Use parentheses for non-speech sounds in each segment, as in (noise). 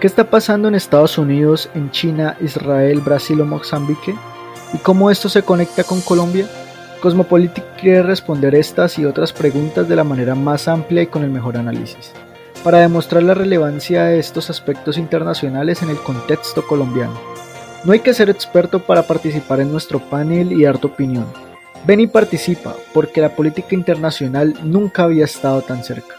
¿Qué está pasando en Estados Unidos, en China, Israel, Brasil o Mozambique? ¿Y cómo esto se conecta con Colombia? Cosmopolitic quiere responder estas y otras preguntas de la manera más amplia y con el mejor análisis, para demostrar la relevancia de estos aspectos internacionales en el contexto colombiano. No hay que ser experto para participar en nuestro panel y dar opinión. Ven y participa, porque la política internacional nunca había estado tan cerca.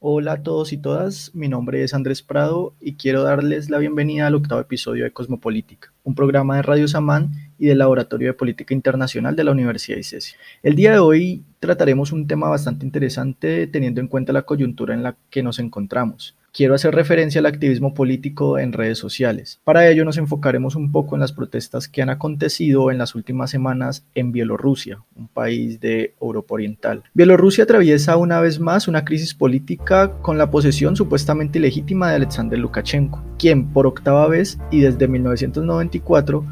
Hola a todos y todas, mi nombre es Andrés Prado y quiero darles la bienvenida al octavo episodio de Cosmopolítica, un programa de Radio Samán y del Laboratorio de Política Internacional de la Universidad de ICESI. El día de hoy trataremos un tema bastante interesante teniendo en cuenta la coyuntura en la que nos encontramos quiero hacer referencia al activismo político en redes sociales. Para ello nos enfocaremos un poco en las protestas que han acontecido en las últimas semanas en Bielorrusia, un país de Europa Oriental. Bielorrusia atraviesa una vez más una crisis política con la posesión supuestamente ilegítima de Alexander Lukashenko, quien por octava vez y desde 1994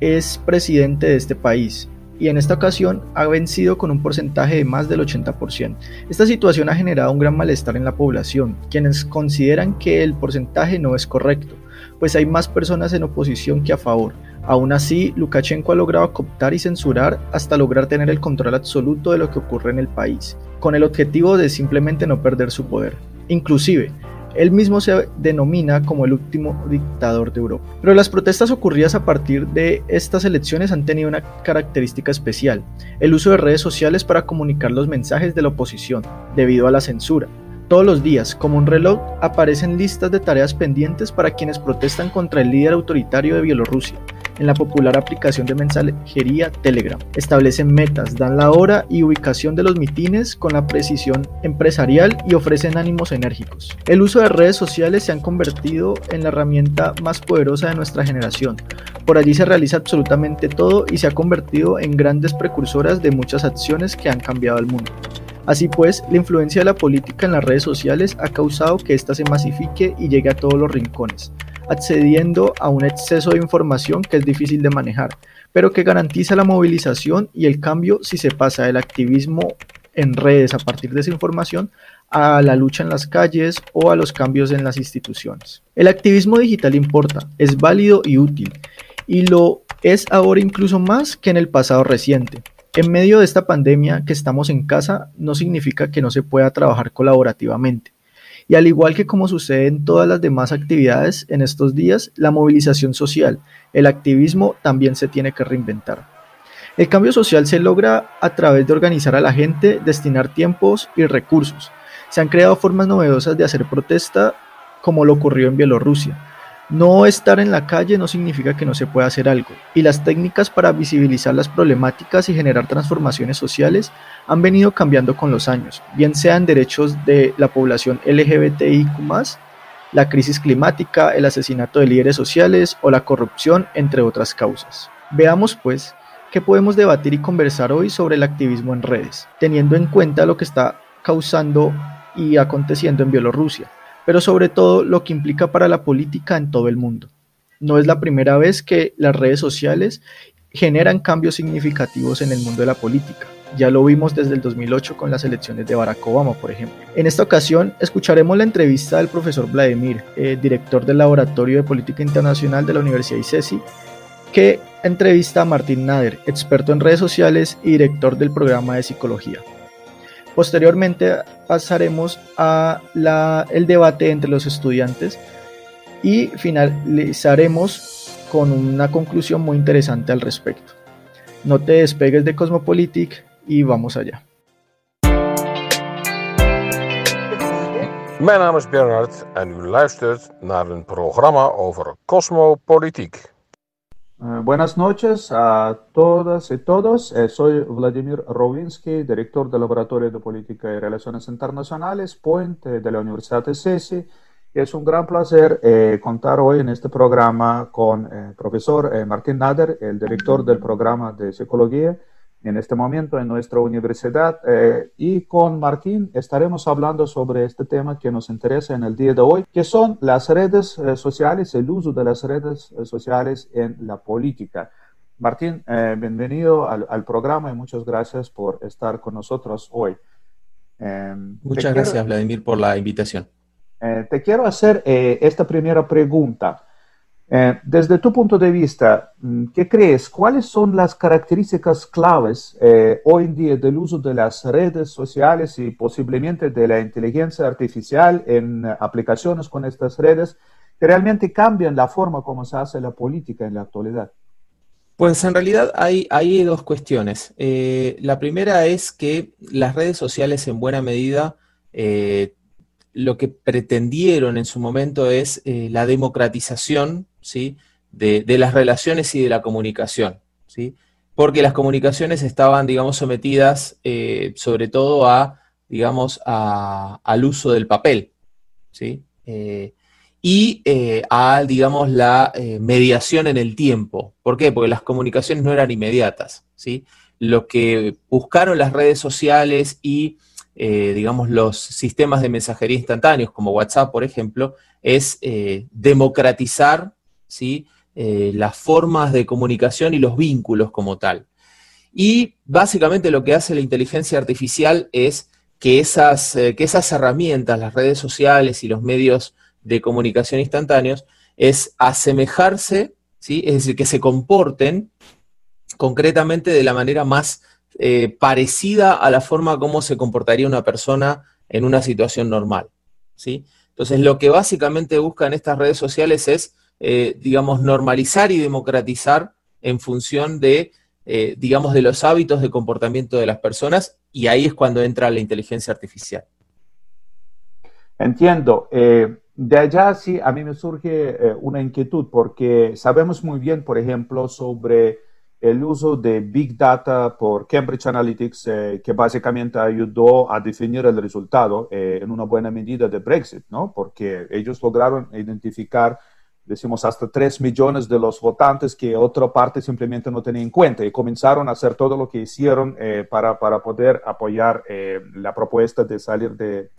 es presidente de este país y en esta ocasión ha vencido con un porcentaje de más del 80%. Esta situación ha generado un gran malestar en la población, quienes consideran que el porcentaje no es correcto, pues hay más personas en oposición que a favor. Aún así, Lukashenko ha logrado cooptar y censurar hasta lograr tener el control absoluto de lo que ocurre en el país, con el objetivo de simplemente no perder su poder. Inclusive, él mismo se denomina como el último dictador de Europa. Pero las protestas ocurridas a partir de estas elecciones han tenido una característica especial, el uso de redes sociales para comunicar los mensajes de la oposición, debido a la censura. Todos los días, como un reloj, aparecen listas de tareas pendientes para quienes protestan contra el líder autoritario de Bielorrusia, en la popular aplicación de mensajería Telegram. Establecen metas, dan la hora y ubicación de los mitines con la precisión empresarial y ofrecen ánimos enérgicos. El uso de redes sociales se han convertido en la herramienta más poderosa de nuestra generación. Por allí se realiza absolutamente todo y se ha convertido en grandes precursoras de muchas acciones que han cambiado el mundo. Así pues, la influencia de la política en las redes sociales ha causado que ésta se masifique y llegue a todos los rincones accediendo a un exceso de información que es difícil de manejar, pero que garantiza la movilización y el cambio si se pasa del activismo en redes a partir de esa información a la lucha en las calles o a los cambios en las instituciones. El activismo digital importa, es válido y útil, y lo es ahora incluso más que en el pasado reciente. En medio de esta pandemia que estamos en casa no significa que no se pueda trabajar colaborativamente. Y al igual que como sucede en todas las demás actividades en estos días, la movilización social, el activismo también se tiene que reinventar. El cambio social se logra a través de organizar a la gente, destinar tiempos y recursos. Se han creado formas novedosas de hacer protesta como lo ocurrió en Bielorrusia, no estar en la calle no significa que no se pueda hacer algo, y las técnicas para visibilizar las problemáticas y generar transformaciones sociales han venido cambiando con los años, bien sean derechos de la población LGBTIQ, la crisis climática, el asesinato de líderes sociales o la corrupción, entre otras causas. Veamos pues qué podemos debatir y conversar hoy sobre el activismo en redes, teniendo en cuenta lo que está causando y aconteciendo en Bielorrusia pero sobre todo lo que implica para la política en todo el mundo. No es la primera vez que las redes sociales generan cambios significativos en el mundo de la política. Ya lo vimos desde el 2008 con las elecciones de Barack Obama, por ejemplo. En esta ocasión escucharemos la entrevista del profesor Vladimir, eh, director del Laboratorio de Política Internacional de la Universidad ICESI, que entrevista a Martín Nader, experto en redes sociales y director del programa de psicología. Posteriormente pasaremos a el debate entre los estudiantes y finalizaremos con una conclusión muy interesante al respecto. No te despegues de Cosmopolitic y vamos allá. Mijn naam is Bernard en u luistert naar een programma over cosmopolitiek. Eh, buenas noches a todas y todos. Eh, soy Vladimir Rowinsky, director del Laboratorio de Política y Relaciones Internacionales, Puente de la Universidad de CESI. Es un gran placer eh, contar hoy en este programa con el profesor Martín Nader, el director del programa de Psicología en este momento en nuestra universidad. Eh, y con Martín estaremos hablando sobre este tema que nos interesa en el día de hoy, que son las redes eh, sociales, el uso de las redes eh, sociales en la política. Martín, bienvenido al, programa y muchas gracias por estar con nosotros hoy. Em, muchas gracias, Vladimir, por la invitación. Te quiero hacer esta primera pregunta. Desde tu punto de vista, mm, ¿qué crees? ¿Cuáles son las características claves hoy en día del uso de las redes sociales y posiblemente de la inteligencia artificial en aplicaciones con estas redes que realmente cambian la forma como se hace la política en la actualidad? Pues en realidad hay, dos cuestiones. Eh, la primera es que las redes sociales en buena medida eh, lo que pretendieron en su momento es eh, la democratización ¿sí? de, las relaciones y de la comunicación. ¿sí? Porque las comunicaciones estaban, digamos, sometidas sobre todo a, digamos, al uso del papel. ¿sí? y eh, a, digamos, la eh, mediación en el tiempo. ¿Por qué? Porque las comunicaciones no eran inmediatas, ¿sí? Lo que buscaron las redes sociales y, eh, digamos, los sistemas de mensajería instantáneos, como WhatsApp, por ejemplo, es democratizar, ¿sí? las formas de comunicación y los vínculos como tal. Y básicamente lo que hace la inteligencia artificial es que esas, que esas herramientas, las redes sociales y los medios de comunicación instantáneos es asemejarse, ¿sí? es decir, que se comporten concretamente de la manera más eh, parecida a la forma como se comportaría una persona en una situación normal. ¿sí? Entonces, lo que básicamente buscan estas redes sociales es, eh, digamos, normalizar y democratizar en función de, eh, digamos, de los hábitos de comportamiento de las personas, y ahí es cuando entra la inteligencia artificial. Entiendo de allá sí, a mí me surge eh, una inquietud porque sabemos muy bien, por ejemplo, sobre el uso de Big Data por Cambridge Analytics, eh, que básicamente ayudó a definir el resultado eh, en una buena medida de Brexit, ¿no? Porque ellos lograron identificar, decimos, hasta 3 millones de los votantes que otra parte simplemente no tenía en cuenta y comenzaron a hacer todo lo que hicieron para, para, poder apoyar la propuesta de salir de,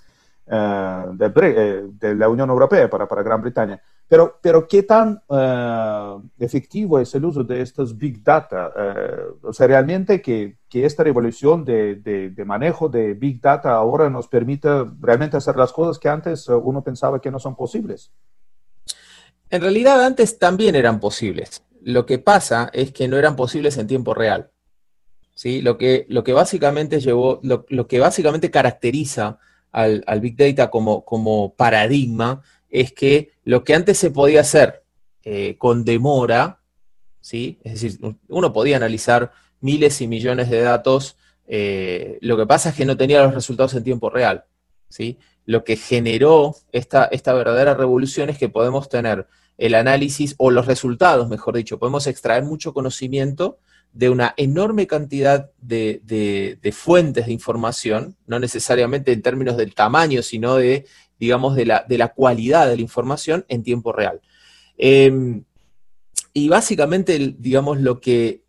eh, eh, de, la Unión Europea para, para Gran Bretaña. Pero, pero ¿qué tan eh, efectivo es el uso de estos Big Data? o sea, realmente que, que esta revolución de, de, manejo de Big Data ahora nos permite realmente hacer las cosas que antes uno pensaba que no son posibles. En realidad antes también eran posibles. Lo que pasa es que no eran posibles en tiempo real. ¿sí? Lo, que, lo que básicamente llevó, lo, que básicamente caracteriza al, Big Data como, como, paradigma es que lo que antes se podía hacer eh, con demora, ¿sí? es decir, uno podía analizar miles y millones de datos, eh, lo que pasa es que no tenía los resultados en tiempo real. ¿sí? Lo que generó esta, esta verdadera revolución es que podemos tener el análisis o los resultados, mejor dicho, podemos extraer mucho conocimiento de una enorme cantidad de, fuentes de información, no necesariamente en términos del tamaño, sino de, digamos, de la, de la cualidad de la información en tiempo real. Em, y básicamente, digamos, lo que,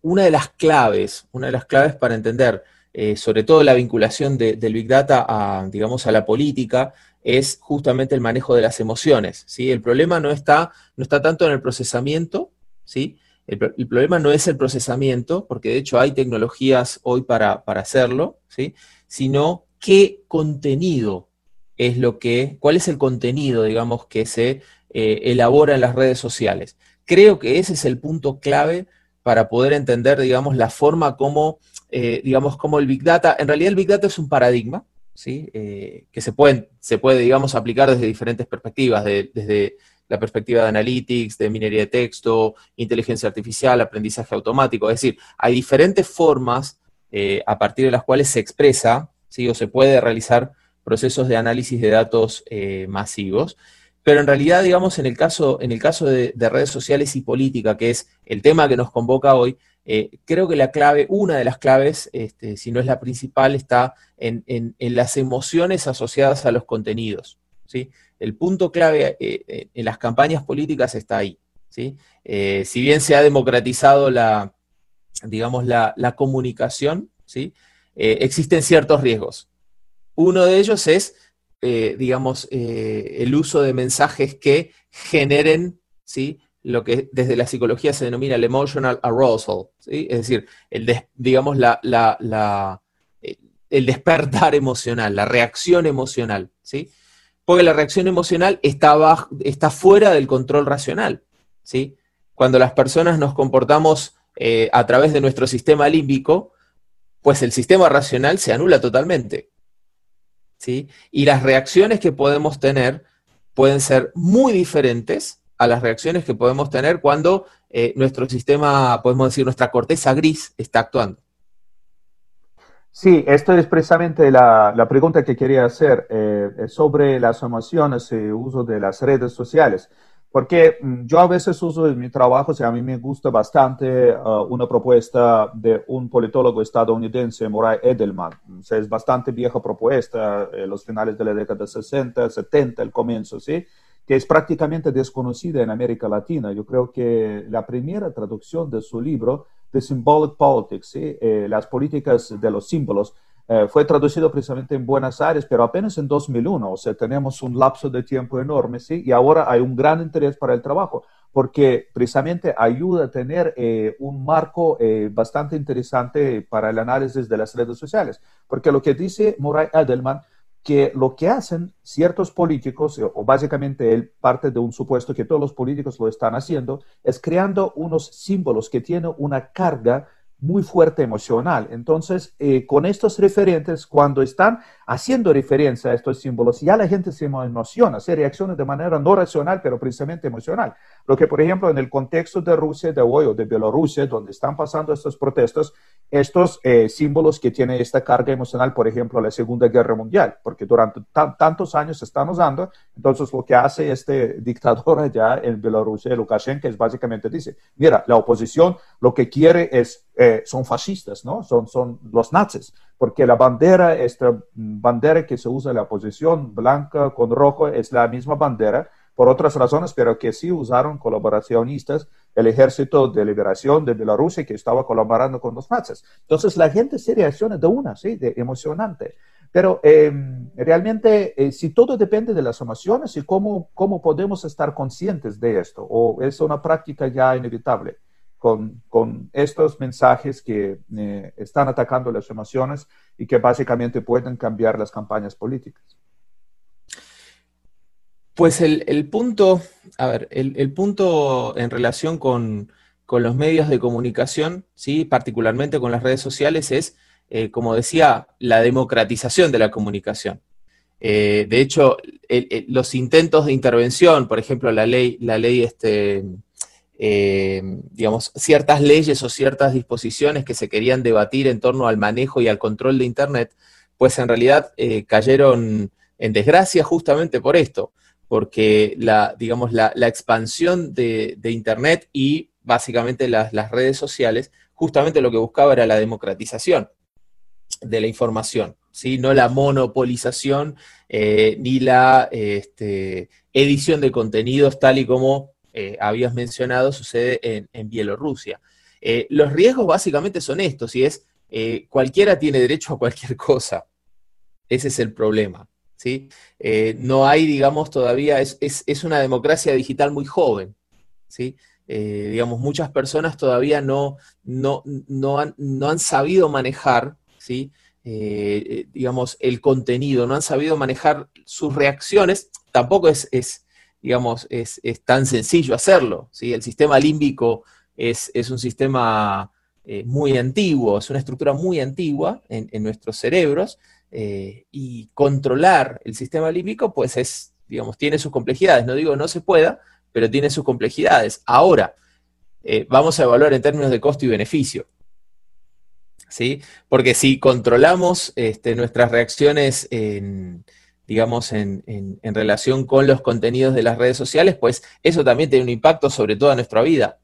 una de las claves, una de las claves para entender, eh, sobre todo la vinculación del Big Data a, digamos, a la política, es justamente el manejo de las emociones. ¿sí? El problema no está, no está tanto en el procesamiento, ¿sí? El, problema no es el procesamiento, porque de hecho hay tecnologías hoy para, hacerlo, ¿sí? sino qué contenido es lo que, cuál es el contenido, digamos, que se eh, elabora en las redes sociales. Creo que ese es el punto clave para poder entender, digamos, la forma como, eh, digamos, como el Big Data, en realidad el Big Data es un paradigma, ¿sí? Eh, que se, pueden, se puede, digamos, aplicar desde diferentes perspectivas, desde la perspectiva de analytics, de minería de texto, inteligencia artificial, aprendizaje automático. Es decir, hay diferentes formas eh, a partir de las cuales se expresa ¿sí? o se puede realizar procesos de análisis de datos masivos. Pero en realidad, digamos, en el caso, en el caso de, redes sociales y política, que es el tema que nos convoca hoy, eh, creo que la clave, una de las claves, este, si no es la principal, está en, en las emociones asociadas a los contenidos. ¿sí? el punto clave eh, eh, en las campañas políticas está ahí. ¿sí? Si bien se ha democratizado la, digamos, la, comunicación, ¿sí? existen ciertos riesgos. Uno de ellos es, digamos, el uso de mensajes que generen ¿sí? Lo que desde la psicología se denomina el emotional arousal, es decir, el digamos la, el despertar emocional, la reacción emocional, ¿sí? porque la reacción emocional está, está fuera del control racional. ¿sí? Cuando las personas nos comportamos eh, a través de nuestro sistema límbico, pues el sistema racional se anula totalmente. ¿sí? Y las reacciones que podemos tener pueden ser muy diferentes a las reacciones que podemos tener cuando eh, nuestro sistema, podemos decir, nuestra corteza gris está actuando. Sí, esto es precisamente la, la pregunta que quería hacer eh, sobre las emociones y uso de las redes sociales. Porque mm, yo a veces uso en mi trabajo, o a mí me gusta bastante uh, una propuesta de un politólogo estadounidense, Murray Edelman. O es bastante vieja propuesta, eh, los finales de la década de 60, 70, el comienzo, ¿sí? Que es prácticamente desconocida en América Latina. Yo creo que la primera traducción de su libro, The Symbolic Politics, eh, las políticas de los símbolos, eh, fue traducido precisamente en Buenos Aires, pero apenas en 2001, o sea, tenemos un lapso de tiempo enorme, ¿sí? Y ahora hay un gran interés para el trabajo, porque precisamente ayuda a tener eh, un marco bastante interesante para el análisis de las redes sociales, porque lo que dice Murray Edelman que lo que hacen ciertos políticos, o básicamente él parte de un supuesto que todos los políticos lo están haciendo, es creando unos símbolos que tienen una carga muy fuerte emocional. Entonces, eh, con estos referentes, cuando están haciendo referencia a estos símbolos, ya la gente se emociona, se reacciona de manera no racional, pero precisamente emocional. Lo que, por ejemplo, en el contexto de Rusia de hoy o de Bielorrusia, donde están pasando estos protestos, estos eh, símbolos que tienen esta carga emocional, por ejemplo, la Segunda Guerra Mundial, porque durante tantos años se están usando, entonces lo que hace este (laughs) dictador allá en Bielorrusia, Lukashenko, es básicamente dice, mira, la oposición lo que quiere es eh, son fascistas, ¿no? Son, son los nazis, porque la bandera, esta bandera que se usa en la oposición, blanca con rojo, es la misma bandera, por otras razones, pero que sí usaron colaboracionistas el ejército de liberación de Bielorrusia que estaba colaborando con los nazis. Entonces la gente se reacciona de una, sí, de emocionante. Pero em, realmente, eh, si todo depende de las emociones y cómo, cómo podemos estar conscientes de esto, o es una práctica ya inevitable con, estos mensajes que eh, están atacando las emociones y que básicamente pueden cambiar las campañas políticas. Pues el, punto, a ver, el, punto en relación con, los medios de comunicación, ¿sí? particularmente con las redes sociales, es, eh, como decía, la democratización de la comunicación. Eh, de hecho, los intentos de intervención, por ejemplo, la ley, la ley este, eh, digamos, ciertas leyes o ciertas disposiciones que se querían debatir en torno al manejo y al control de Internet, pues en realidad eh, cayeron en desgracia justamente por esto, porque la, digamos, la, expansión de, Internet y básicamente las, redes sociales, justamente lo que buscaba era la democratización de la información, ¿sí? no la monopolización eh, ni la este, edición de contenidos tal y como eh, habías mencionado sucede en, Bielorrusia. Eh, los riesgos básicamente son estos, y es eh, cualquiera tiene derecho a cualquier (laughs) cosa. Ese es el problema. ¿sí? no hay, digamos, todavía, es, una democracia digital muy joven. ¿sí? digamos, muchas personas todavía no, no, no, han, sabido manejar, ¿sí? digamos, el contenido, no han sabido manejar sus reacciones. Tampoco es, es digamos, es, tan sencillo hacerlo. ¿sí? El sistema límbico es, un sistema eh, muy antiguo, es una estructura muy antigua en, nuestros cerebros, eh, y controlar el sistema límbico, pues es, digamos, tiene sus complejidades. No digo no se pueda, pero tiene sus complejidades. Ahora, eh, vamos a evaluar en términos de costo y beneficio. ¿Sí? Porque si controlamos este, nuestras reacciones en, digamos, en, relación con los contenidos de las redes sociales, pues eso también tiene un impacto sobre toda nuestra vida.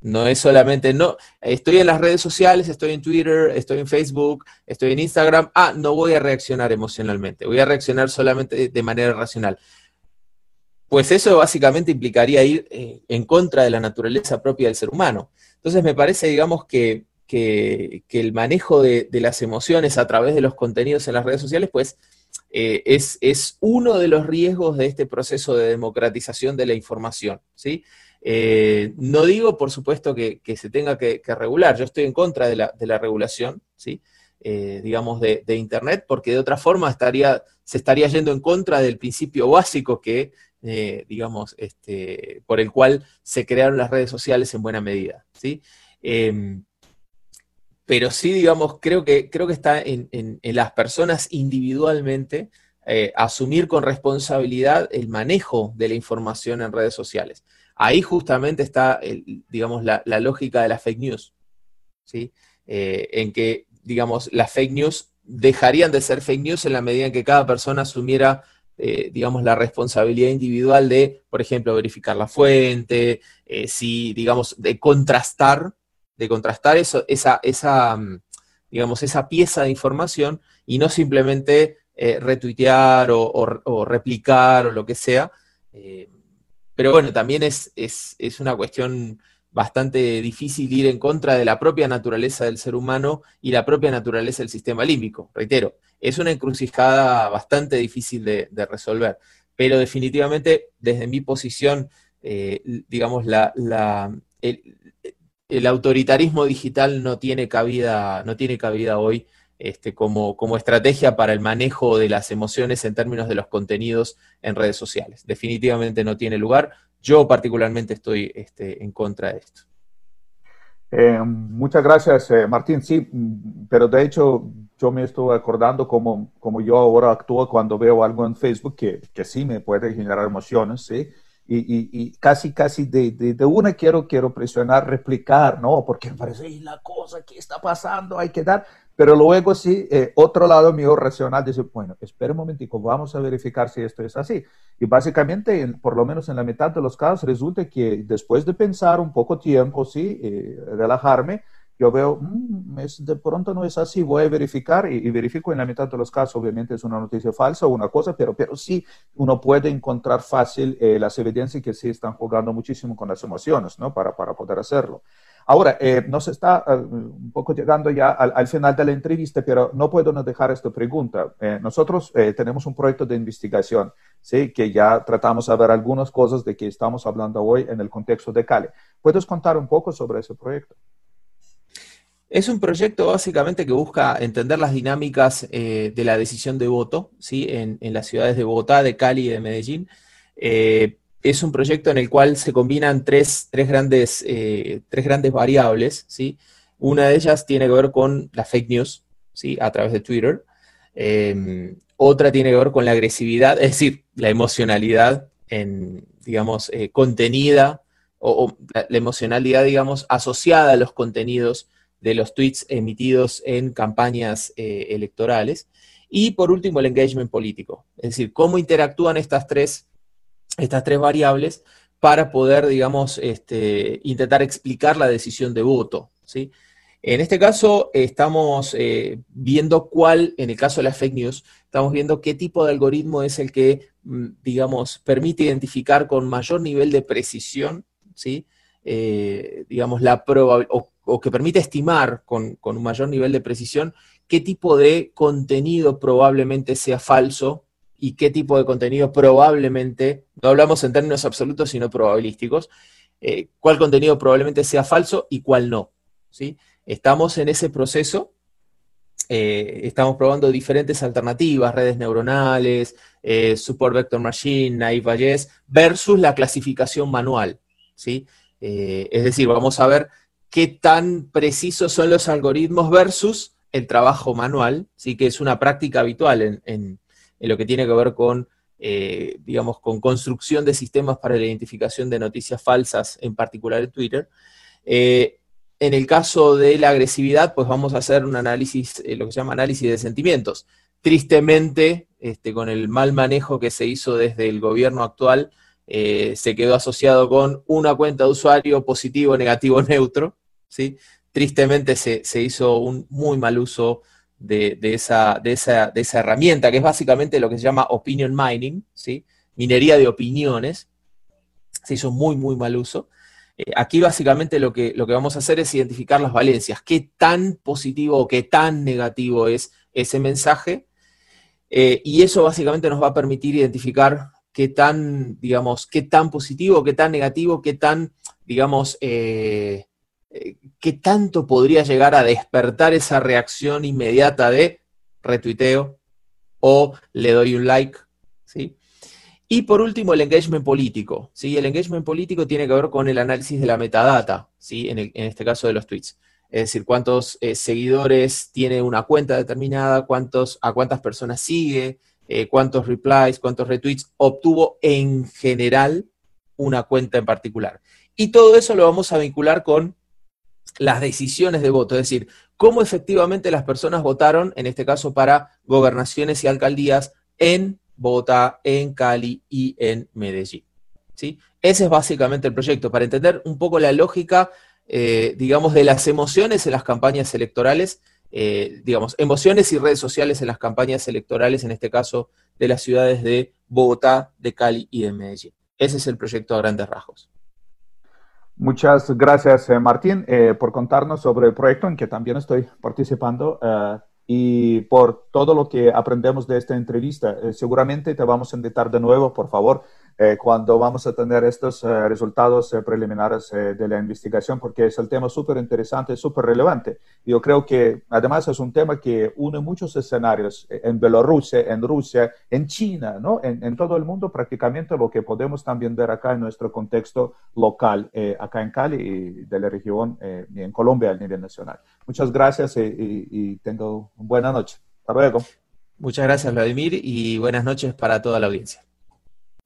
No es solamente, no, estoy en las redes sociales, estoy en Twitter, estoy en Facebook, estoy en Instagram, ah, no voy a reaccionar emocionalmente, voy a reaccionar solamente de manera racional. Pues eso básicamente implicaría ir eh, en contra de la naturaleza propia del ser humano. Entonces me parece, digamos, que, el manejo de, las emociones a través de los contenidos en las redes sociales, pues eh, es, uno de los riesgos de este proceso de democratización de la información. ¿sí? Eh, no digo, por supuesto, que, se tenga que, regular, yo estoy en contra de la, regulación, ¿sí? Eh, digamos, de, Internet, porque de otra forma estaría, se estaría yendo en contra del principio básico que, digamos, este, por el cual se crearon las redes sociales en buena medida, ¿sí? Pero sí, digamos, creo que, creo que está en, las personas individualmente asumir con responsabilidad el manejo de la información en redes sociales. Ahí justamente está, digamos, la, lógica de la fake news, ¿sí? Eh, en que, digamos, las fake news dejarían de ser fake news en la medida en que cada persona asumiera, eh, digamos, la responsabilidad individual de, por ejemplo, verificar la fuente, eh, si, digamos, de contrastar, de contrastar eso, esa, esa, mm, digamos, esa pieza de información y no simplemente retuitear o, replicar o lo que sea, pero bueno, también es, una cuestión bastante difícil ir en contra de la propia naturaleza del ser humano y la propia naturaleza del sistema límbico. Reitero, es una encrucijada bastante difícil de, resolver, pero definitivamente desde mi posición, eh, digamos, la, autoritarismo digital no tiene cabida, no tiene cabida hoy este, como, como, estrategia para el manejo de las emociones en términos de los contenidos en redes sociales. Definitivamente no tiene lugar. Yo particularmente estoy este, en contra de esto. Eh, muchas gracias, eh, Martín. Sí, pero de hecho yo me estoy acordando como yo ahora actúo cuando veo algo en Facebook que, que sí me puede generar emociones, ¿sí? Y, y, casi, casi de, de, una quiero, quiero presionar, replicar, ¿no? Porque me parece, la cosa que está pasando, hay que dar. Pero luego sí, eh, otro lado mío racional dice, bueno, espera un momentico, vamos a verificar si esto es así. Y básicamente, por lo menos en la mitad de los casos, resulta que después de pensar un poco tiempo, sí, eh, relajarme, yo veo, mm, de pronto no es así, voy a verificar y, verifico en la mitad de los casos, obviamente es una noticia falsa o una cosa, pero, pero sí uno puede encontrar fácil eh, las evidencias que sí están jugando muchísimo con las emociones, ¿no? Para, para poder hacerlo. Ahora, eh, nos está eh, un poco llegando ya al, final de la entrevista, pero no puedo no dejar esta pregunta. Eh, nosotros tenemos un proyecto de investigación, ¿sí? que ya tratamos de ver algunas cosas de que estamos hablando hoy en el contexto de Cali. ¿Puedes contar un poco sobre ese proyecto? Es un proyecto básicamente que busca entender las dinámicas de la decisión de voto ¿sí? en, las ciudades de Bogotá, de Cali y de Medellín es un proyecto en el cual se combinan tres, grandes, eh, tres grandes variables, ¿sí? Una de ellas tiene que ver con la fake news, ¿sí? A través de Twitter. Em, otra tiene que ver con la agresividad, (laughs) es decir, la emocionalidad en, digamos, eh, contenida o, la, emocionalidad, digamos, asociada a los contenidos de los tweets emitidos en campañas eh, electorales. Y por último, el engagement político, es decir, cómo interactúan estas tres estas tres variables para poder, digamos, este, intentar explicar la decisión de voto. ¿sí? En este caso, estamos eh, viendo cuál, en el caso de las fake news, estamos viendo qué tipo de algoritmo es el que, mm, digamos, permite identificar con mayor nivel de precisión, ¿sí? Eh, digamos, la o, o, que permite estimar con, con un mayor nivel de precisión qué tipo de contenido probablemente sea falso y qué tipo de contenido probablemente, no hablamos en términos absolutos, sino probabilísticos, eh, cuál contenido probablemente sea falso y cuál no. ¿sí? Estamos en ese proceso, eh, estamos probando diferentes alternativas, redes neuronales, eh, Support Vector Machine, Naive versus la clasificación manual. ¿sí? es decir, vamos a ver qué tan precisos son los algoritmos versus el trabajo manual, ¿sí? que es una práctica habitual en en lo que tiene que ver con, eh, digamos, con construcción de sistemas para la identificación de noticias falsas, en particular en Twitter. Eh, en el caso de la agresividad, pues vamos a hacer un análisis, eh, lo que se llama análisis de sentimientos. Tristemente, este, con el mal manejo que se hizo desde el gobierno actual, se quedó asociado con una cuenta de usuario positivo, negativo, (laughs) neutro. ¿Sí? Tristemente se, se hizo un muy mal uso de, esa, de, esa, de, esa, herramienta, que es básicamente lo que se llama opinion mining, ¿sí? minería de opiniones. Se hizo muy, muy mal uso. Eh, aquí básicamente lo que, lo que vamos a hacer es identificar las valencias, qué tan positivo o qué tan negativo es ese mensaje, eh, y eso básicamente nos va a permitir identificar qué tan, digamos, qué tan positivo, qué tan negativo, qué tan, digamos, eh, qué tanto podría llegar a despertar esa reacción inmediata de retuiteo o le doy un like, ¿sí? Y por último, el engagement político. ¿sí? El engagement político tiene que ver con el análisis de la metadata, ¿sí? en, este caso de los tweets. Es decir, cuántos eh, seguidores tiene una cuenta determinada, cuántos, a cuántas personas sigue, eh, cuántos replies, cuántos retweets obtuvo en general una cuenta en particular. Y todo eso lo vamos a vincular con las decisiones de voto, es decir, cómo efectivamente las personas votaron, en este caso para gobernaciones y alcaldías en Bogotá, en Cali y en Medellín. ¿sí? Ese es básicamente el proyecto, para entender un poco la lógica, eh, digamos, de las emociones en las campañas electorales, eh, digamos, emociones y redes sociales en las campañas electorales, en este caso de las ciudades de Bogotá, de Cali y de Medellín. Ese es el proyecto a grandes rasgos. Muchas gracias, eh, Martín, por contarnos sobre el proyecto en que también estoy participando y por todo lo que aprendemos de esta entrevista. Eh, seguramente te vamos a invitar de nuevo, por favor, eh, cuando vamos a tener estos eh, resultados preliminares de la investigación, porque es el tema súper interesante, súper relevante. Yo creo que además es un tema que une muchos escenarios en Bielorrusia, en Rusia, en China, ¿no? En, en, todo el mundo prácticamente lo que podemos también ver acá en nuestro contexto local, acá en Cali y de la región y en Colombia a nivel nacional. Muchas gracias y, y, y tengo buena noche. Hasta luego. Muchas gracias, Vladimir, y buenas noches para toda la audiencia.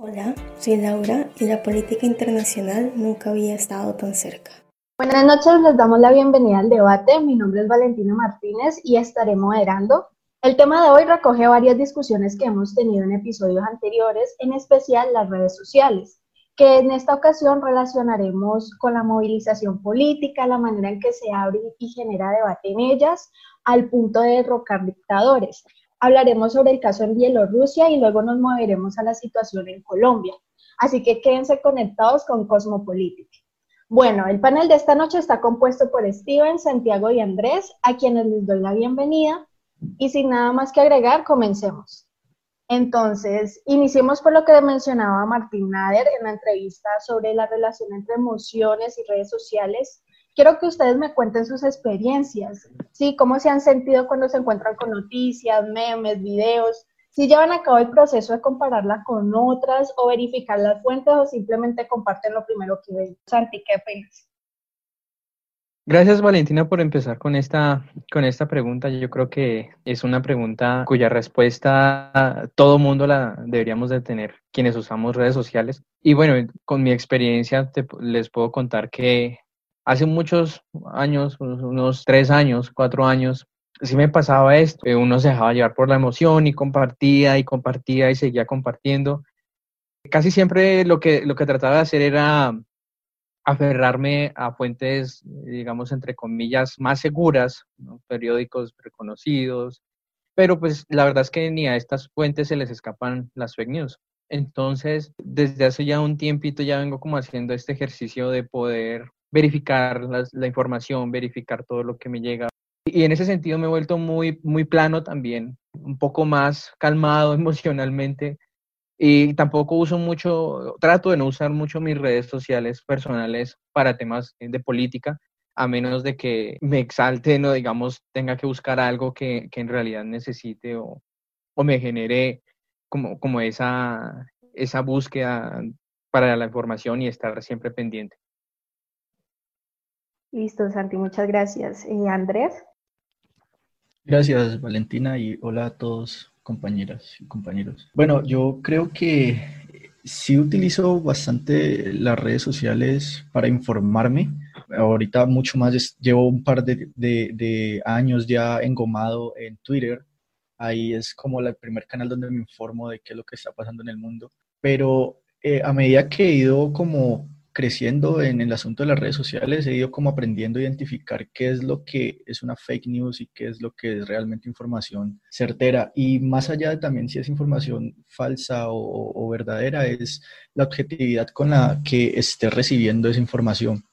Hola, soy Laura y la política internacional nunca había estado tan cerca. Buenas noches, les damos la bienvenida al debate. Mi nombre es Valentina Martínez y estaré moderando. El tema de hoy recoge varias discusiones que hemos tenido en episodios anteriores, en especial las redes sociales, que en esta ocasión relacionaremos con la movilización política, la manera en que se abre y genera debate en ellas, al punto de derrocar dictadores. Hablaremos sobre el caso en Bielorrusia y luego nos moveremos a la situación en Colombia. Así que quédense conectados con Cosmopolítica. Bueno, el panel de esta noche está compuesto por Steven, Santiago y Andrés, a quienes les doy la bienvenida. Y sin nada más que agregar, comencemos. Entonces, iniciemos por lo que mencionaba Martín Nader en la entrevista sobre la relación entre emociones y redes sociales quiero que ustedes me cuenten sus experiencias, ¿sí? ¿Cómo se han sentido cuando se encuentran con noticias, memes, videos? Si llevan a cabo el proceso de compararla con otras o verificar las fuentes o simplemente comparten lo primero que ven. Santi, ¿qué opinas? Gracias Valentina por empezar con esta, con esta pregunta. Yo creo que es una pregunta cuya respuesta todo mundo la deberíamos de tener quienes usamos redes sociales. Y bueno, con mi experiencia les puedo contar que hace muchos años, unos tres años, cuatro años, sí me pasaba esto. Uno se dejaba llevar por la emoción y compartía y compartía y seguía compartiendo. Casi siempre lo que, lo que trataba de hacer era aferrarme a fuentes, digamos, entre comillas, más seguras, periódicos reconocidos, pero pues la verdad es que ni a estas fuentes se les escapan las fake news. Entonces, desde hace ya un tiempito ya vengo como haciendo este ejercicio de poder verificar la información, verificar todo lo que me llega. Y en ese sentido me he vuelto muy, muy plano también, un poco más calmado (laughs) emocionalmente. Y tampoco uso mucho, trato de no usar mucho mis redes sociales personales para temas de política, a menos de que me exalte, no digamos, tenga que buscar algo que, que en realidad necesite o, o me genere como, como esa, esa búsqueda para la información y estar siempre pendiente. Listo, Santi, muchas gracias. ¿Y Andrés? Gracias, Valentina, y hola a todos, compañeras y compañeros. Bueno, yo creo que sí utilizo bastante las redes sociales para informarme. Ahorita mucho más, llevo un par de, años ya engomado en Twitter. Ahí es como el primer canal donde me informo de qué es lo que está pasando en el mundo. Pero eh, a medida que he ido como creciendo en el asunto de las redes sociales, he ido como aprendiendo a identificar qué es lo que es una fake news y qué es lo que es realmente información certera. Y más allá de también si es información falsa o, verdadera, es la objetividad con la que esté recibiendo esa información.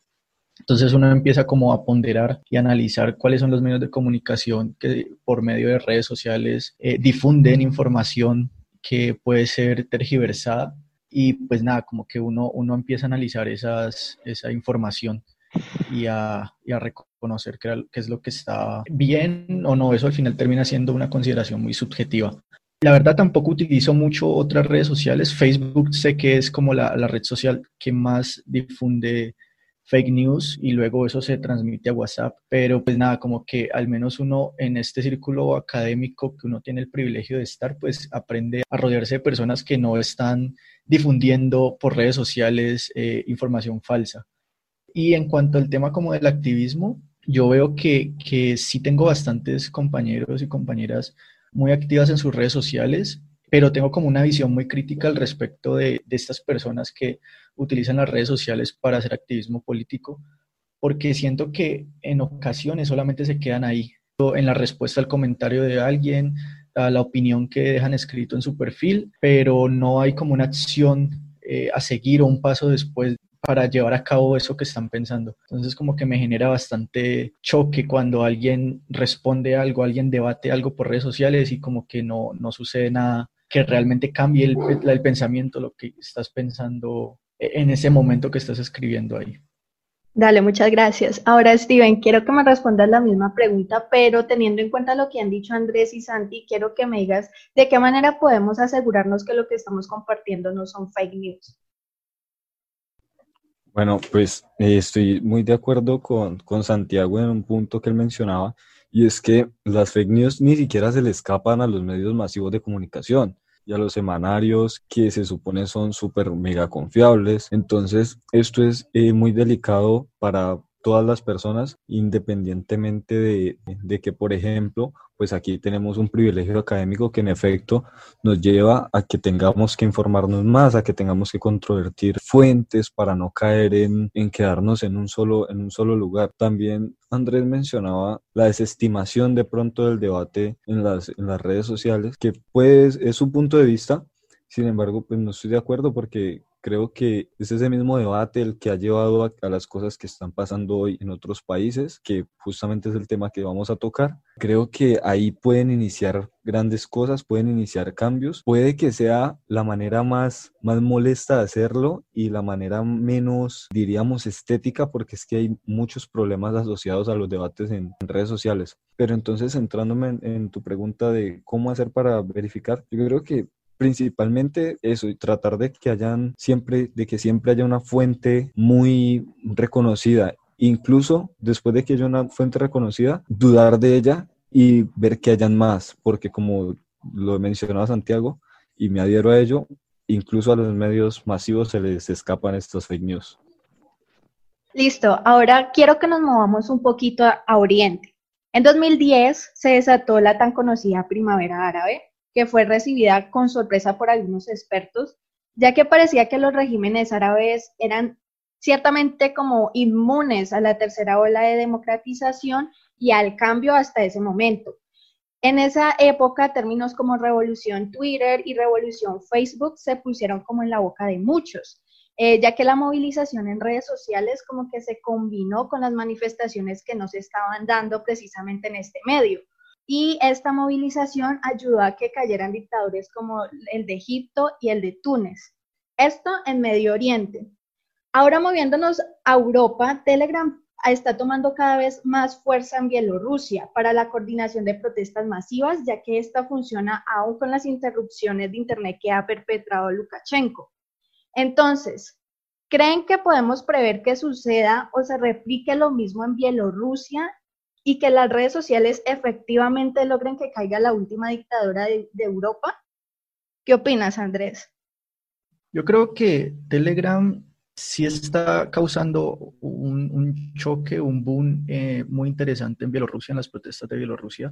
Entonces uno empieza como a ponderar y analizar cuáles son los medios de comunicación que por medio de redes sociales eh, difunden información que puede ser tergiversada Y pues nada, como que uno, uno empieza a analizar esas, esa información y a, y a reconocer qué, qué es lo que está bien o no. Eso al final termina siendo una consideración muy subjetiva. La verdad tampoco utilizo mucho otras redes sociales. Facebook sé que es como la, la, red social que más difunde fake news y luego eso se transmite a WhatsApp. Pero pues nada, como que al menos uno en este círculo académico que uno tiene el privilegio de estar, pues aprende a rodearse de personas que no están difundiendo por redes sociales eh, información falsa. Y en cuanto al tema como del activismo, yo veo que, que sí tengo bastantes compañeros y compañeras muy activas en sus redes sociales, pero tengo como una visión muy crítica al respecto de, de, estas personas que utilizan las redes sociales para hacer activismo político, porque siento que en ocasiones solamente se quedan ahí, en la respuesta al comentario de alguien, a la opinión que dejan escrito en su perfil, pero no hay como una acción eh, a seguir o un paso después para llevar a cabo eso que están pensando. Entonces como que me genera bastante choque cuando alguien responde algo, alguien debate algo por redes sociales y como que no, no sucede nada que realmente cambie el, el pensamiento, lo que estás pensando en ese momento que estás escribiendo ahí. Dale, muchas gracias. Ahora, Steven, quiero que me respondas la misma pregunta, pero teniendo en cuenta lo que han dicho Andrés y Santi, quiero que me digas de qué manera podemos asegurarnos que lo que estamos compartiendo no son fake news. Bueno, pues eh, estoy muy de acuerdo con, con Santiago en un punto que él mencionaba, y es que las fake news ni siquiera se le escapan a los medios masivos de comunicación y a los semanarios que se supone son súper mega confiables. Entonces, esto es eh, muy delicado para todas las personas, independientemente de, de, que, por ejemplo, pues aquí tenemos un privilegio académico que en efecto nos lleva a que tengamos que informarnos más, a que tengamos que controvertir fuentes para no caer en, en quedarnos en un, solo, en un solo lugar. También Andrés mencionaba la desestimación de pronto del debate en las, en las redes sociales, que pues es su punto de vista, sin embargo, pues no estoy de acuerdo porque creo que es ese mismo debate el que ha llevado a, las cosas que están pasando hoy en otros países, que justamente es el tema que vamos a tocar. Creo que ahí pueden iniciar grandes cosas, pueden iniciar cambios. Puede que sea la manera más, más molesta de hacerlo y la manera menos, diríamos, estética, porque es que hay muchos problemas asociados a los debates en, redes sociales. Pero entonces, centrándome en, en tu pregunta de cómo hacer para verificar, yo creo que principalmente eso y tratar de que hayan siempre de que siempre haya una fuente muy reconocida incluso después de que haya una fuente reconocida dudar de ella y ver que hayan más porque como lo mencionaba Santiago y me adhiero a ello incluso a los medios masivos se les escapan estos fake news Listo, ahora quiero que nos movamos un poquito a, Oriente. En 2010 se desató la tan conocida Primavera Árabe, que fue recibida con sorpresa por algunos expertos, ya que parecía que los regímenes árabes eran ciertamente como inmunes a la tercera ola de democratización y al cambio hasta ese momento. En esa época, términos como revolución Twitter y revolución Facebook se pusieron como en la boca de muchos, eh, ya que la movilización en redes sociales como que se combinó con las manifestaciones que no se estaban dando precisamente en este medio y esta movilización ayudó a que cayeran dictadores como el de Egipto y el de Túnez. Esto en Medio Oriente. Ahora moviéndonos a Europa, Telegram está tomando cada vez más fuerza en Bielorrusia para la coordinación de protestas masivas, ya que esta funciona aún con las interrupciones de Internet que ha perpetrado Lukashenko. Entonces, ¿creen que podemos prever que suceda o se replique lo mismo en Bielorrusia y que las redes sociales efectivamente logren que caiga la última dictadura de, Europa? ¿Qué opinas, Andrés? Yo creo que Telegram sí está causando un, choque, un boom eh, muy interesante en Bielorrusia, en las protestas de Bielorrusia,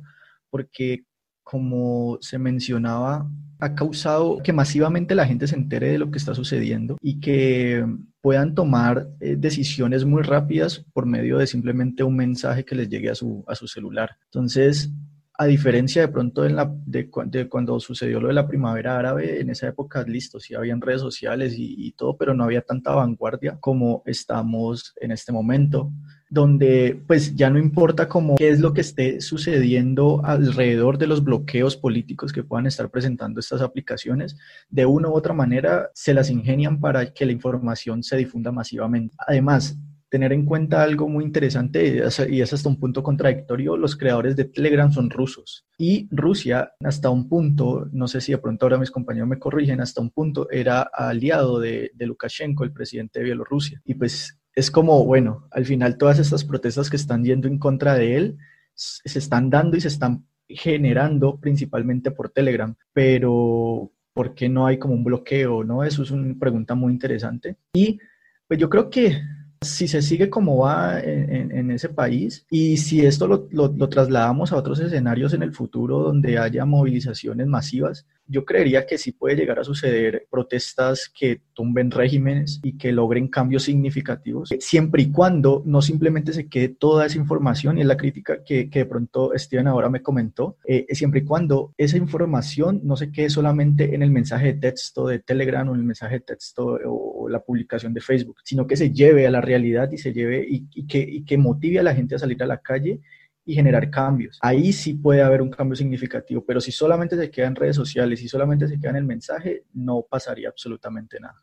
porque como se mencionaba, ha causado que masivamente la gente se entere de lo que está sucediendo y que puedan tomar eh, decisiones muy rápidas por medio de simplemente un mensaje que les llegue a su, a su celular. Entonces, a diferencia de pronto en la, de, cuando sucedió lo de la primavera árabe, en esa época, listo, sí habían redes sociales y, y todo, pero no había tanta vanguardia como estamos en este momento. Donde pues ya no importa qué es lo que esté sucediendo alrededor de los bloqueos políticos que puedan estar presentando estas aplicaciones, de una u otra manera se las ingenian para que la información se difunda masivamente. Además, tener en cuenta algo muy interesante y es hasta un punto contradictorio, los creadores de Telegram son rusos y Rusia hasta un punto, no sé si de pronto ahora mis compañeros me corrigen, hasta un punto era aliado de, de Lukashenko, el presidente de Bielorrusia. Y pues es como, bueno, al final todas estas protestas que están yendo en contra de él se están dando y se están generando principalmente por Telegram, pero ¿por qué no hay como un bloqueo? ¿no? Eso es una pregunta muy interesante. Y pues yo creo que si se sigue como va en, ese país y si esto lo, lo, trasladamos a otros escenarios en el futuro donde haya movilizaciones masivas, yo creería que sí puede llegar a suceder protestas que tumben regímenes y que logren cambios significativos, siempre y cuando no simplemente se quede toda esa información, y la crítica que, que de pronto Steven ahora me comentó, eh, siempre y cuando esa información no se quede solamente en el mensaje de texto de Telegram o en el mensaje de texto o, la publicación de Facebook, sino que se lleve a la realidad y se lleve y, que, y que motive a la gente a salir a la calle y generar cambios. Ahí sí puede haber un cambio significativo, pero si solamente se queda en redes sociales y solamente se queda en el mensaje, no pasaría absolutamente nada.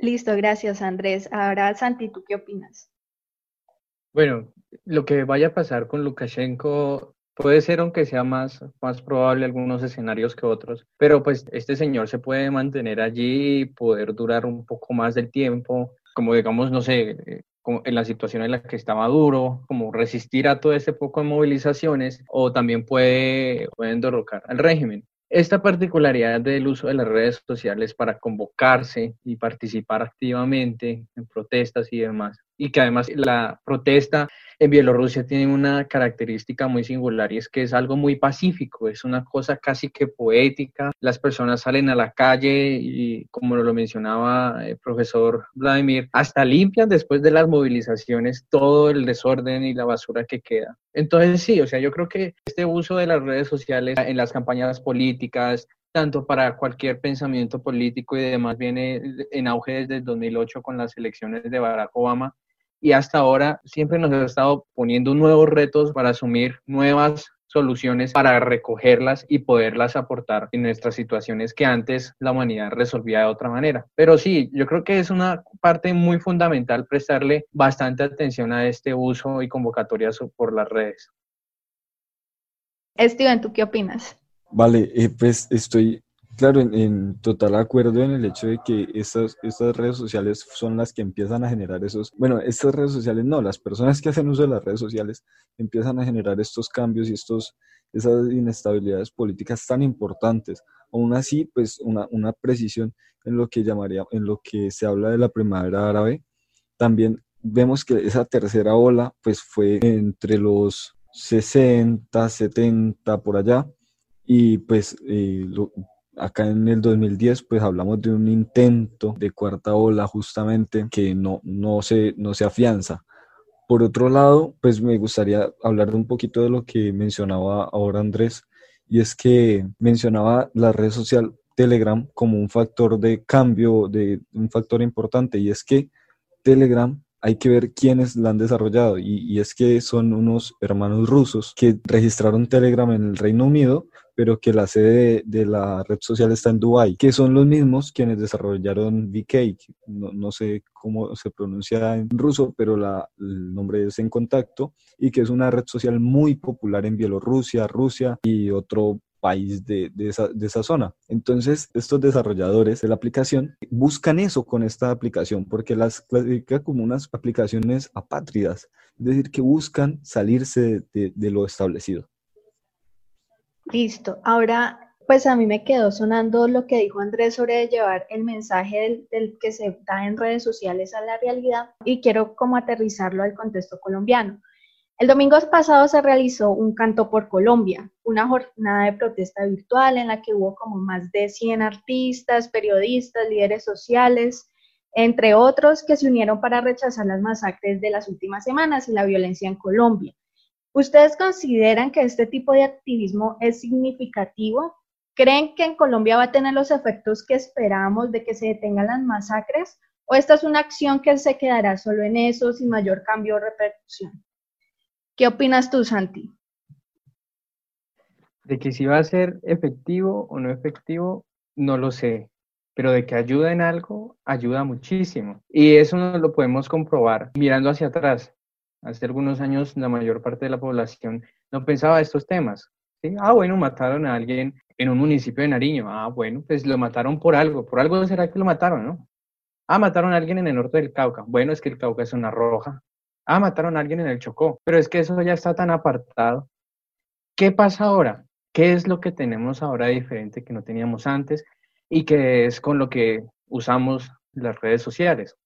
Listo, gracias Andrés. Ahora, Santi, ¿tú qué opinas? Bueno, lo que vaya a pasar con Lukashenko puede ser, aunque sea más, más probable algunos escenarios que otros, pero pues este señor se puede mantener allí y poder durar un poco más del tiempo, como digamos, no sé, en la situación en la que está Maduro, como resistir a todo este poco de movilizaciones, o también puede, pueden derrocar al régimen. Esta particularidad del uso de las redes sociales para convocarse y participar activamente en protestas y demás, y que además la protesta en Bielorrusia tiene una característica muy singular y es que es algo muy pacífico, es una cosa casi que poética. Las personas salen a la calle y, como lo mencionaba el profesor Vladimir, hasta limpian después de las movilizaciones todo el desorden y la basura que queda. Entonces sí, o sea, yo creo que este uso de las redes sociales en las campañas políticas, tanto para cualquier pensamiento político y demás, viene en auge desde el 2008 con las elecciones de Barack Obama y hasta ahora siempre nos ha estado poniendo nuevos retos para asumir nuevas soluciones para recogerlas y poderlas aportar en nuestras situaciones que antes la humanidad resolvía de otra manera. Pero sí, yo creo que es una parte muy fundamental prestarle bastante atención a este uso y convocatorias por las redes. Steven, ¿tú qué opinas? Vale, eh, pues estoy Claro, en, total acuerdo en el hecho de que estas, estas redes sociales son las que empiezan a generar esos, bueno, estas redes sociales no, las personas que hacen uso de las redes sociales empiezan a generar estos cambios y estos, esas inestabilidades políticas tan importantes. Aún así, pues una, una precisión en lo que llamaría, en lo que se habla de la primavera árabe, también vemos que esa tercera ola, pues fue entre los 60, 70, por allá, y pues eh, acá en el 2010 pues hablamos de un intento de cuarta ola justamente que no, no, se, no se afianza. Por otro lado, pues me gustaría hablar un poquito de lo que mencionaba ahora Andrés, y es que mencionaba la red social Telegram como un factor de cambio, de un factor importante, y es que Telegram hay que ver quiénes la han desarrollado, y, y es que son unos hermanos rusos que registraron Telegram en el Reino Unido, pero que la sede de, la red social está en Dubai, que son los mismos quienes desarrollaron VK, no, no sé cómo se pronuncia en ruso, pero la, el nombre es En Contacto, y que es una red social muy popular en Bielorrusia, Rusia y otro país de, de, esa, de, esa, zona. Entonces, estos desarrolladores de la aplicación buscan eso con esta aplicación, porque las clasifica como unas aplicaciones apátridas, es decir, que buscan salirse de, de lo establecido. Listo. Ahora, pues a mí me quedó sonando lo que dijo Andrés sobre llevar el mensaje del, que se da en redes sociales a la realidad y quiero como aterrizarlo al contexto colombiano. El domingo pasado se realizó un canto por Colombia, una jornada de protesta virtual en la que hubo como más de 100 artistas, periodistas, líderes sociales, entre otros, que se unieron para rechazar las masacres de las últimas semanas y la violencia en Colombia. ¿Ustedes consideran que este tipo de activismo es significativo? ¿Creen que en Colombia va a tener los efectos que esperamos de que se detengan las masacres? ¿O esta es una acción que se quedará solo en eso sin mayor cambio o repercusión? ¿Qué opinas tú, Santi? De que si va a ser efectivo o no efectivo, no lo sé, pero de que ayuda en algo, ayuda muchísimo. Y eso lo podemos comprobar mirando hacia atrás. Hace algunos años la mayor parte de la población no pensaba estos temas. Ah, bueno, mataron a alguien en un municipio de Nariño. Ah, bueno, pues lo mataron por algo. Por algo será que lo mataron, ¿no? Ah, mataron a alguien en el norte del Cauca. Bueno, es que el Cauca es una roja. Ah, mataron a alguien en el Chocó. Pero es que eso ya está tan apartado. ¿Qué pasa ahora? ¿Qué es lo que tenemos ahora diferente que no teníamos antes y que es con lo que usamos las redes sociales?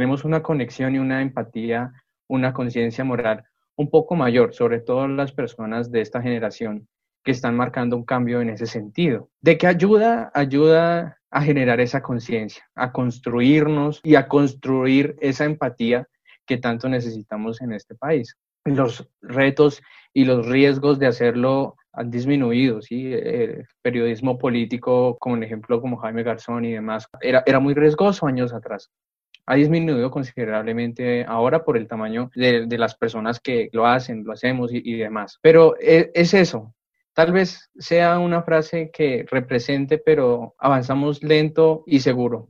Tenemos una conexión y una empatía, una conciencia moral un poco mayor, sobre todo las personas de esta generación que están marcando un cambio en ese sentido. ¿De qué ayuda? Ayuda a generar esa conciencia, a construirnos y a construir esa empatía que tanto necesitamos en este país. Los retos y los riesgos de hacerlo han disminuido, ¿sí? El periodismo político, como un ejemplo como Jaime Garzón y demás, era, era muy riesgoso años atrás ha disminuido considerablemente ahora por el tamaño de, las personas que lo hacen, lo hacemos y, demás. Pero e, es, eso, Tal vez sea una frase que represente, pero avanzamos lento y seguro.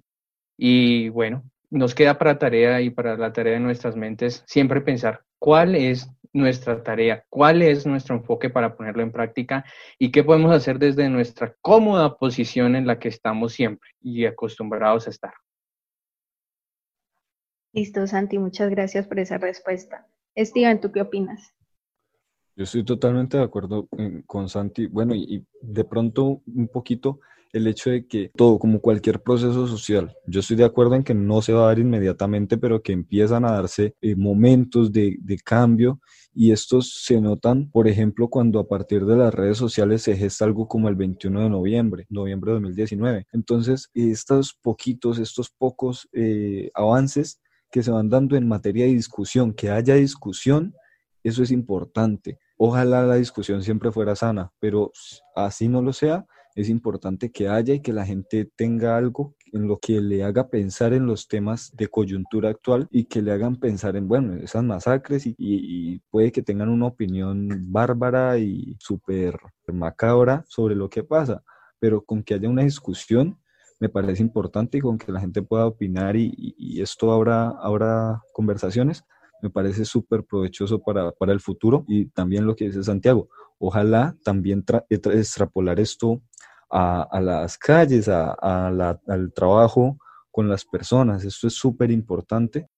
Y bueno, nos queda para tarea y para la tarea de nuestras mentes siempre pensar cuál es nuestra tarea, cuál es nuestro enfoque para ponerlo en práctica y qué podemos hacer desde nuestra cómoda posición en la que estamos siempre y acostumbrados a estar. Listo, Santi, muchas gracias por esa respuesta. Steven, ¿tú qué opinas? Yo estoy totalmente de acuerdo eh, con Santi. Bueno, y, de pronto un poquito el hecho de que todo, como cualquier proceso social, yo estoy de acuerdo en que no se va a dar inmediatamente, pero que empiezan a darse eh, momentos de, de, cambio y estos se notan, por ejemplo, cuando a partir de las redes sociales se gesta algo como el 21 de noviembre, noviembre de 2019. Entonces, estos poquitos, estos pocos eh, avances que se van dando en materia de discusión, que haya discusión, eso es importante. Ojalá la discusión siempre fuera sana, pero así no lo sea, es importante que haya y que la gente tenga algo en lo que le haga pensar en los temas de coyuntura actual y que le hagan pensar en, bueno, esas masacres y, puede que tengan una opinión bárbara y súper macabra sobre lo que pasa, pero con que haya una discusión me parece importante y con que la gente pueda opinar y, esto habrá, habrá conversaciones, me parece súper provechoso para, el futuro y también lo que dice Santiago, ojalá también extrapolar esto a, las calles, a, al trabajo con las personas, esto es súper importante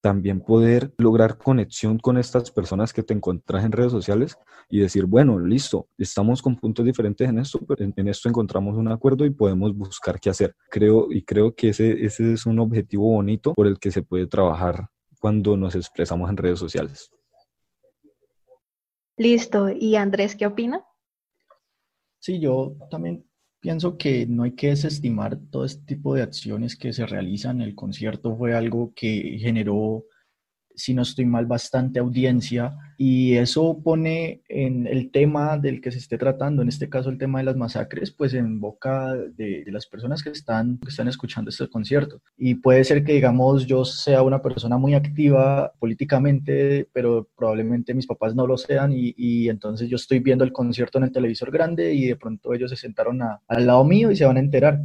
también poder lograr conexión con estas personas que te encuentras en redes sociales y decir, bueno, listo, estamos con puntos diferentes en esto, pero en, esto encontramos un acuerdo y podemos buscar qué hacer. Creo y creo que ese, ese es un objetivo bonito por el que se puede trabajar cuando nos expresamos en redes sociales. Listo. ¿Y Andrés qué opina? Sí, yo también pienso que no hay que desestimar todo este tipo de acciones que se realizan. El concierto fue algo que generó si no estoy mal, bastante audiencia y eso pone en el tema del que se esté tratando, en este caso el tema de las masacres, pues en boca de, las personas que están, que están escuchando este concierto. Y puede ser que, digamos, yo sea una persona muy activa políticamente, pero probablemente mis papás no lo sean y, y entonces yo estoy viendo el concierto en el televisor grande y de pronto ellos se sentaron al lado mío y se van a enterar.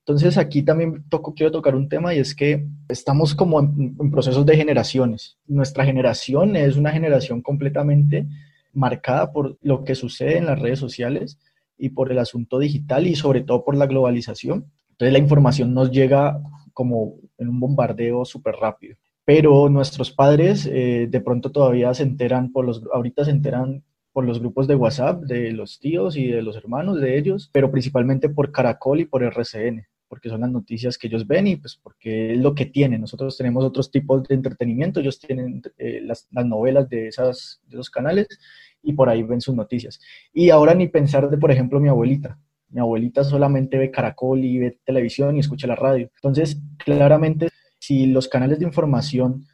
Entonces aquí también toco, quiero tocar un tema y es que estamos como en, procesos de generaciones. Nuestra generación es una generación completamente marcada por lo que sucede en las redes sociales y por el asunto digital y sobre todo por la globalización. Entonces la información nos llega como en un bombardeo súper rápido. Pero nuestros padres eh, de pronto todavía se enteran por los, ahorita se enteran por los grupos de WhatsApp de los tíos y de los hermanos de ellos, pero principalmente por Caracol y por RCN porque son las noticias que ellos ven y pues porque es lo que tienen. Nosotros tenemos otros tipos de entretenimiento, ellos tienen eh, las, novelas de, esas, de esos canales y por ahí ven sus noticias. Y ahora ni pensar de, por ejemplo, mi abuelita. Mi abuelita solamente ve Caracol y ve televisión y escucha la radio. Entonces, claramente, si los canales de información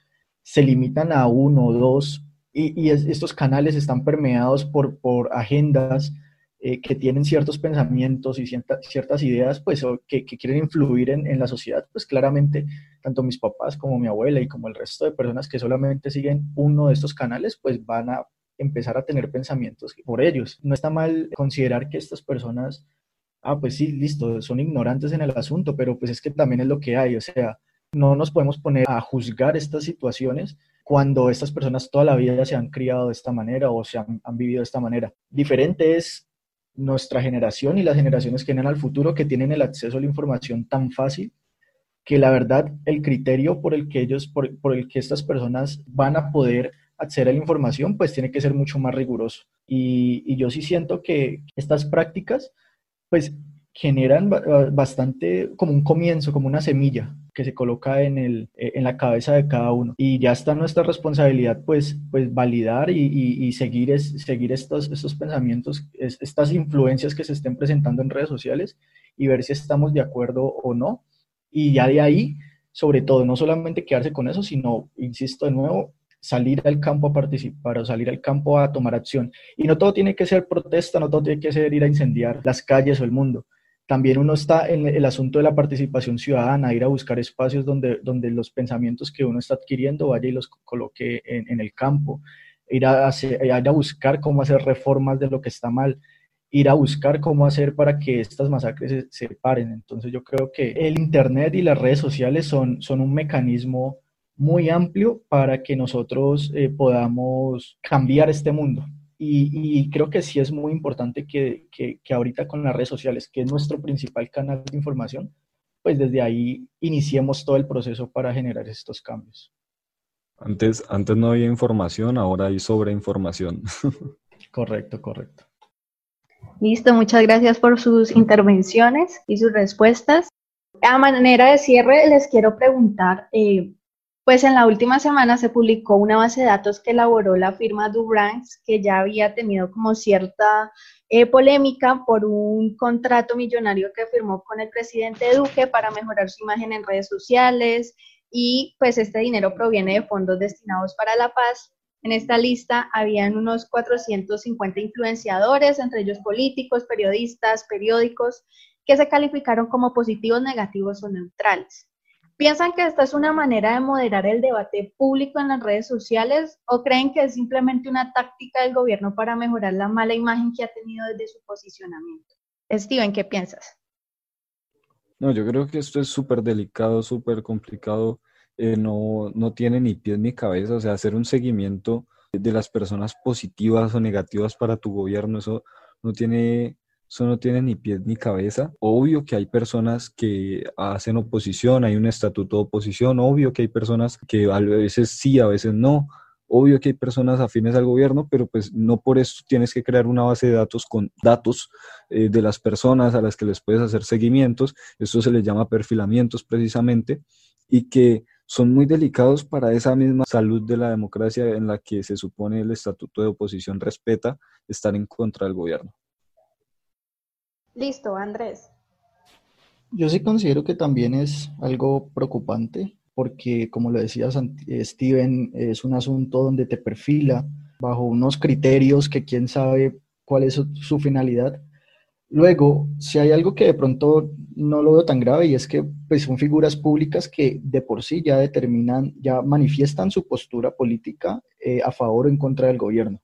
se limitan a uno o dos y, estos canales están permeados por, por agendas eh, que tienen ciertos pensamientos y ciertas ideas, pues, que, que, quieren influir en, en, la sociedad, pues claramente, tanto mis papás como mi abuela y como el resto de personas que solamente siguen uno de estos canales, pues van a empezar a tener pensamientos por ellos. No está mal considerar que estas personas, ah, pues sí, listo, son ignorantes en el asunto, pero pues es que también es lo que hay, o sea, no nos podemos poner a juzgar estas situaciones cuando estas personas toda la vida se han criado de esta manera o se han, vivido de esta manera. Diferente es nuestra generación y las generaciones que vienen al futuro que tienen el acceso a la información tan fácil que la verdad el criterio por el que ellos, por el que estas personas van a poder acceder a la información, pues tiene que ser mucho más riguroso. Y, y yo sí siento que estas prácticas, pues generan bastante como un comienzo, como una semilla que se coloca en, el, eh, en la cabeza de cada uno. Y ya está nuestra responsabilidad, pues, pues validar y, y, seguir, es, seguir estos, estos pensamientos, estas influencias que se estén presentando en redes sociales y ver si estamos de acuerdo o no. Y ya de ahí, sobre todo, no solamente quedarse con eso, sino, insisto de nuevo, salir al campo a participar o salir al campo a tomar acción. Y no todo tiene que ser protesta, no todo tiene que ser ir a incendiar las calles o el mundo también uno está en el asunto de la participación ciudadana, ir a buscar espacios donde, donde los pensamientos que uno está adquiriendo vaya y los coloque en, el campo, ir a, ir a buscar cómo hacer reformas de lo que está mal, ir a buscar cómo hacer para que estas masacres se, paren. Entonces yo creo que el Internet y las redes sociales son, son un mecanismo muy amplio para que nosotros eh, podamos cambiar este mundo. Y, creo que sí es muy importante que, que, ahorita con las redes sociales, que es nuestro principal canal de información, pues desde ahí iniciemos todo el proceso para generar estos cambios. Antes, antes no había información, ahora hay sobreinformación. (laughs) correcto, correcto. Listo, muchas gracias por sus intervenciones y sus respuestas. A manera de cierre, les quiero preguntar, eh, pues en la última semana se publicó una base de datos que elaboró la firma Dubranks, que ya había tenido como cierta eh, polémica por un contrato millonario que firmó con el presidente Duque para mejorar su imagen en redes sociales y pues este dinero proviene de fondos destinados para la paz. En esta lista habían unos 450 influenciadores, entre ellos políticos, periodistas, periódicos, que se calificaron como positivos, negativos o neutrales. ¿Piensan que esta es una manera de moderar el debate público en las redes sociales o creen que es simplemente una táctica del gobierno para mejorar la mala imagen que ha tenido desde su posicionamiento? Steven, ¿qué piensas? No, yo creo que esto es súper delicado, súper complicado. Eh, no, no tiene ni pies ni cabeza. O sea, hacer un seguimiento de las personas positivas o negativas para tu gobierno, eso no tiene eso no tiene ni pies ni cabeza. Obvio que hay personas que hacen oposición, hay un estatuto de oposición, obvio que hay personas que a veces sí, a veces no. Obvio que hay personas afines al gobierno, pero pues no por eso tienes que crear una base de datos con datos eh, de las personas a las que les puedes hacer seguimientos. Eso se les llama perfilamientos precisamente y que son muy delicados para esa misma salud de la democracia en la que se supone el estatuto de oposición respeta estar en contra del gobierno. Listo, Andrés. Yo sí considero que también es algo preocupante porque, como lo decía eh, Steven, es un asunto donde te perfila bajo unos criterios que quién sabe cuál es su, finalidad. Luego, si hay algo que de pronto no lo veo tan grave y es que pues, son figuras públicas que de por sí ya determinan, ya manifiestan su postura política eh, a favor o en contra del gobierno.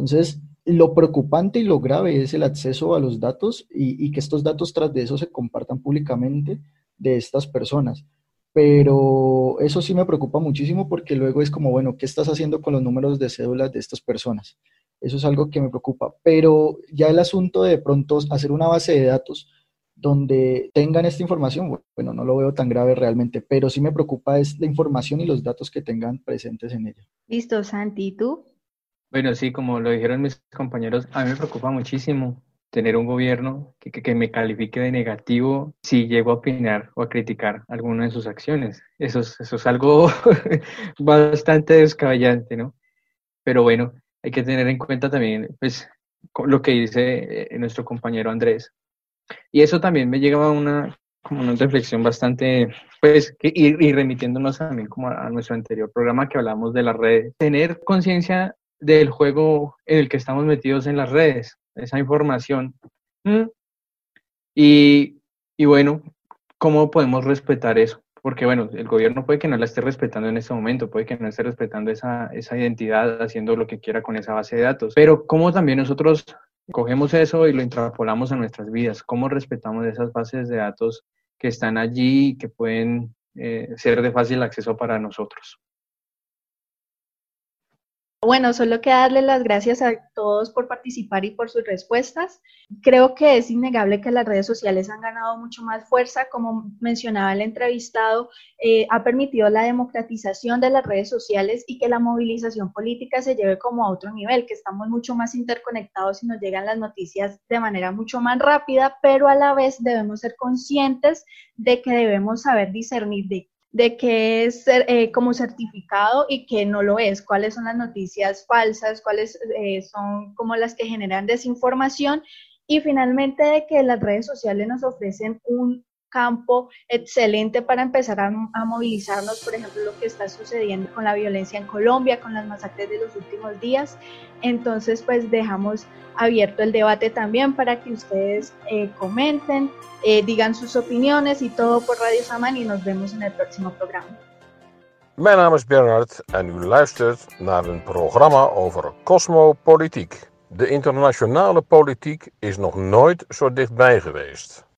Entonces, lo preocupante y lo grave es el acceso a los datos y, que estos datos tras de eso se compartan públicamente de estas personas. Pero eso sí me preocupa muchísimo porque luego es como, bueno, ¿qué estás haciendo con los números de cédulas de estas personas? Eso es algo que me preocupa. Pero ya el asunto de pronto hacer una base de datos donde tengan esta información, bueno, no lo veo tan grave realmente, pero sí me preocupa es la información y los datos que tengan presentes en ella. Listo, Santi, ¿y tú? Bueno, sí, como lo dijeron mis compañeros, a mí me preocupa muchísimo tener un gobierno que, que, me califique de negativo si llego a opinar o a criticar alguna de sus acciones. Eso es, eso es algo (laughs) bastante descabellante, ¿no? Pero bueno, hay que tener en cuenta también, pues, lo que dice eh, nuestro compañero Andrés. Y eso también me llega a una como una reflexión bastante, pues, y, remitiéndonos también como a, nuestro anterior programa que hablamos de las redes, tener conciencia del juego en el que estamos metidos en las redes, esa información. Y, y bueno, ¿cómo podemos respetar eso? Porque bueno, el gobierno puede que no la esté respetando en este momento, puede que no esté respetando esa, esa identidad, haciendo lo que quiera con esa base de datos, pero ¿cómo también nosotros cogemos eso y lo intrapolamos a nuestras vidas? ¿Cómo respetamos esas bases de datos que están allí y que pueden eh, ser de fácil acceso para nosotros? Bueno, solo queda darle las gracias a todos por participar y por sus respuestas. Creo que es innegable que las redes sociales han ganado mucho más fuerza. Como mencionaba el entrevistado, eh, ha permitido la democratización de las redes sociales y que la movilización política se lleve como a otro nivel, que estamos mucho más interconectados y nos llegan las noticias de manera mucho más rápida, pero a la vez debemos ser conscientes de que debemos saber discernir de de qué es eh, como certificado y qué no lo es, cuáles son las noticias falsas, cuáles eh, son como las que generan desinformación y finalmente de que las redes sociales nos ofrecen un campo excelente para empezar a, movilizarnos, por ejemplo, lo que está sucediendo con la violencia en Colombia, con las masacres de los últimos días. Entonces, pues dejamos abierto el debate también para que ustedes eh, comenten, eh, digan sus opiniones y todo por Radio Saman y nos vemos en el próximo programa. Mijn naam is Bernard en u luistert naar een programma over cosmopolitiek. De internationale politiek is nog nooit zo dichtbij geweest.